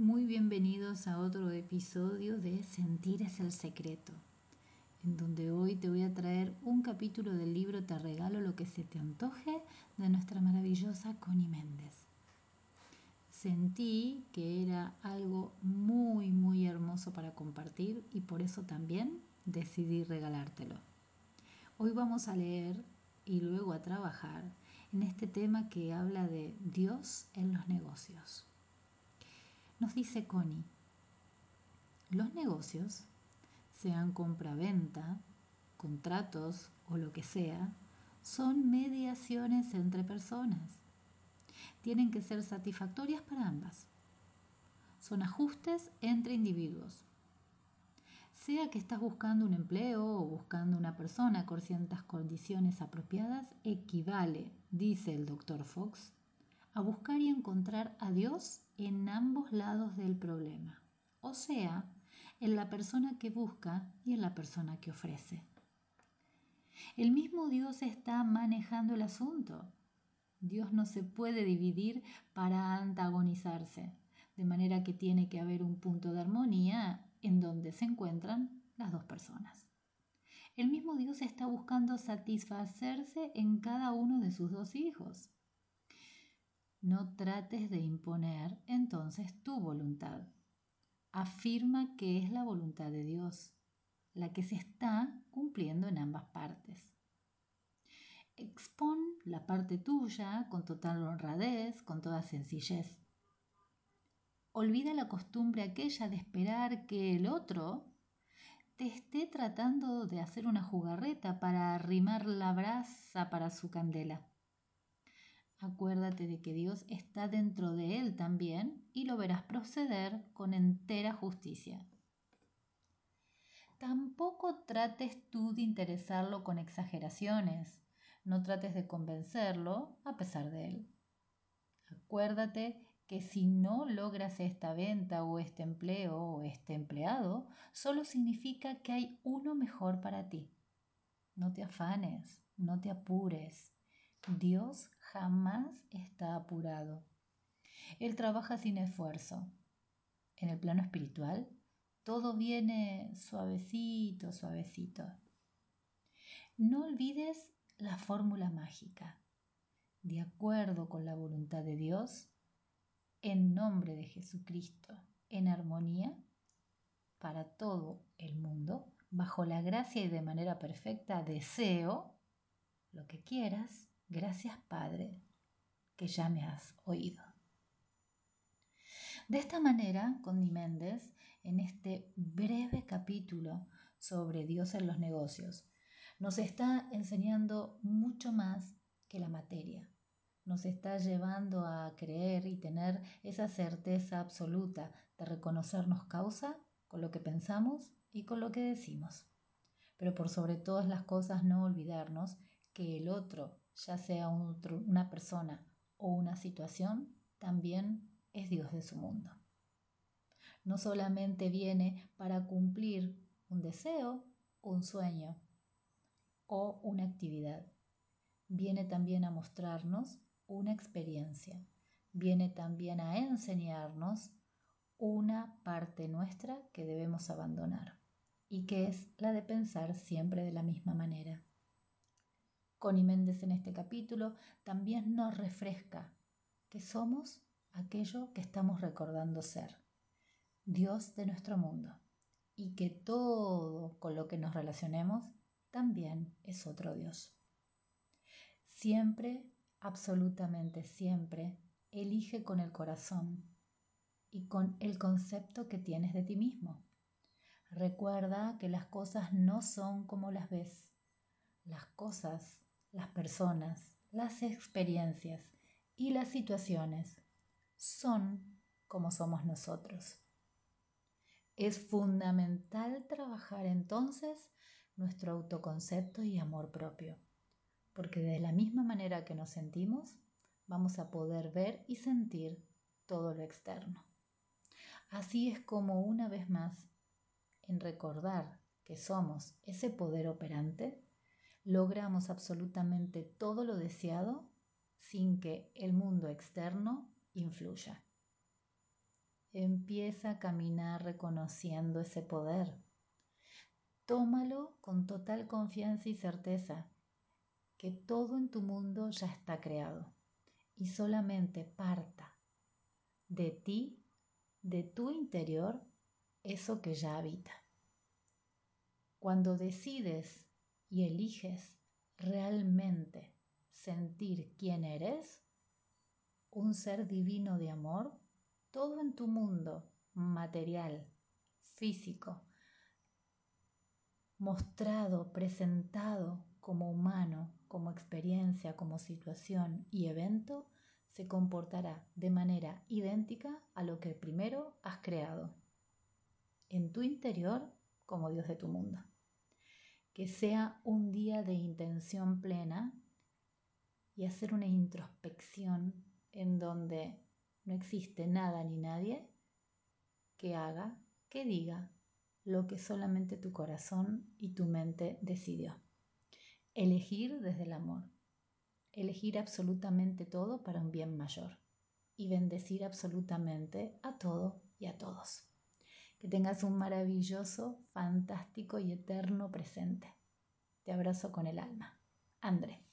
Muy bienvenidos a otro episodio de Sentir es el secreto, en donde hoy te voy a traer un capítulo del libro Te regalo lo que se te antoje de nuestra maravillosa Connie Méndez. Sentí que era algo muy, muy hermoso para compartir y por eso también decidí regalártelo. Hoy vamos a leer y luego a trabajar en este tema que habla de Dios en los negocios. Nos dice Connie, los negocios, sean compra-venta, contratos o lo que sea, son mediaciones entre personas. Tienen que ser satisfactorias para ambas. Son ajustes entre individuos. Sea que estás buscando un empleo o buscando una persona con ciertas condiciones apropiadas, equivale, dice el doctor Fox, a buscar y encontrar a Dios en ambos lados del problema, o sea, en la persona que busca y en la persona que ofrece. El mismo Dios está manejando el asunto. Dios no se puede dividir para antagonizarse, de manera que tiene que haber un punto de armonía en donde se encuentran las dos personas. El mismo Dios está buscando satisfacerse en cada uno de sus dos hijos. No trates de imponer entonces tu voluntad. Afirma que es la voluntad de Dios, la que se está cumpliendo en ambas partes. Expon la parte tuya con total honradez, con toda sencillez. Olvida la costumbre aquella de esperar que el otro te esté tratando de hacer una jugarreta para arrimar la brasa para su candela. Acuérdate de que Dios está dentro de él también y lo verás proceder con entera justicia. Tampoco trates tú de interesarlo con exageraciones, no trates de convencerlo a pesar de él. Acuérdate que si no logras esta venta o este empleo o este empleado, solo significa que hay uno mejor para ti. No te afanes, no te apures, Dios jamás está apurado. Él trabaja sin esfuerzo. En el plano espiritual, todo viene suavecito, suavecito. No olvides la fórmula mágica. De acuerdo con la voluntad de Dios, en nombre de Jesucristo, en armonía, para todo el mundo, bajo la gracia y de manera perfecta, deseo lo que quieras Gracias, Padre, que ya me has oído. De esta manera, Connie Méndez, en este breve capítulo sobre Dios en los negocios, nos está enseñando mucho más que la materia. Nos está llevando a creer y tener esa certeza absoluta de reconocernos causa con lo que pensamos y con lo que decimos. Pero por sobre todas las cosas no olvidarnos que el otro ya sea una persona o una situación, también es Dios de su mundo. No solamente viene para cumplir un deseo, un sueño o una actividad. Viene también a mostrarnos una experiencia. Viene también a enseñarnos una parte nuestra que debemos abandonar y que es la de pensar siempre de la misma manera. Connie Méndez en este capítulo también nos refresca que somos aquello que estamos recordando ser, Dios de nuestro mundo, y que todo con lo que nos relacionemos también es otro Dios. Siempre, absolutamente siempre, elige con el corazón y con el concepto que tienes de ti mismo. Recuerda que las cosas no son como las ves. Las cosas las personas, las experiencias y las situaciones son como somos nosotros. Es fundamental trabajar entonces nuestro autoconcepto y amor propio, porque de la misma manera que nos sentimos, vamos a poder ver y sentir todo lo externo. Así es como una vez más, en recordar que somos ese poder operante, logramos absolutamente todo lo deseado sin que el mundo externo influya. empieza a caminar reconociendo ese poder. Tómalo con total confianza y certeza que todo en tu mundo ya está creado y solamente parta de ti, de tu interior, eso que ya habita. Cuando decides y eliges realmente sentir quién eres, un ser divino de amor, todo en tu mundo material, físico, mostrado, presentado como humano, como experiencia, como situación y evento, se comportará de manera idéntica a lo que primero has creado, en tu interior como Dios de tu mundo. Que sea un día de intención plena y hacer una introspección en donde no existe nada ni nadie que haga, que diga lo que solamente tu corazón y tu mente decidió. Elegir desde el amor. Elegir absolutamente todo para un bien mayor. Y bendecir absolutamente a todo y a todos. Que tengas un maravilloso, fantástico y eterno presente. Te abrazo con el alma. André.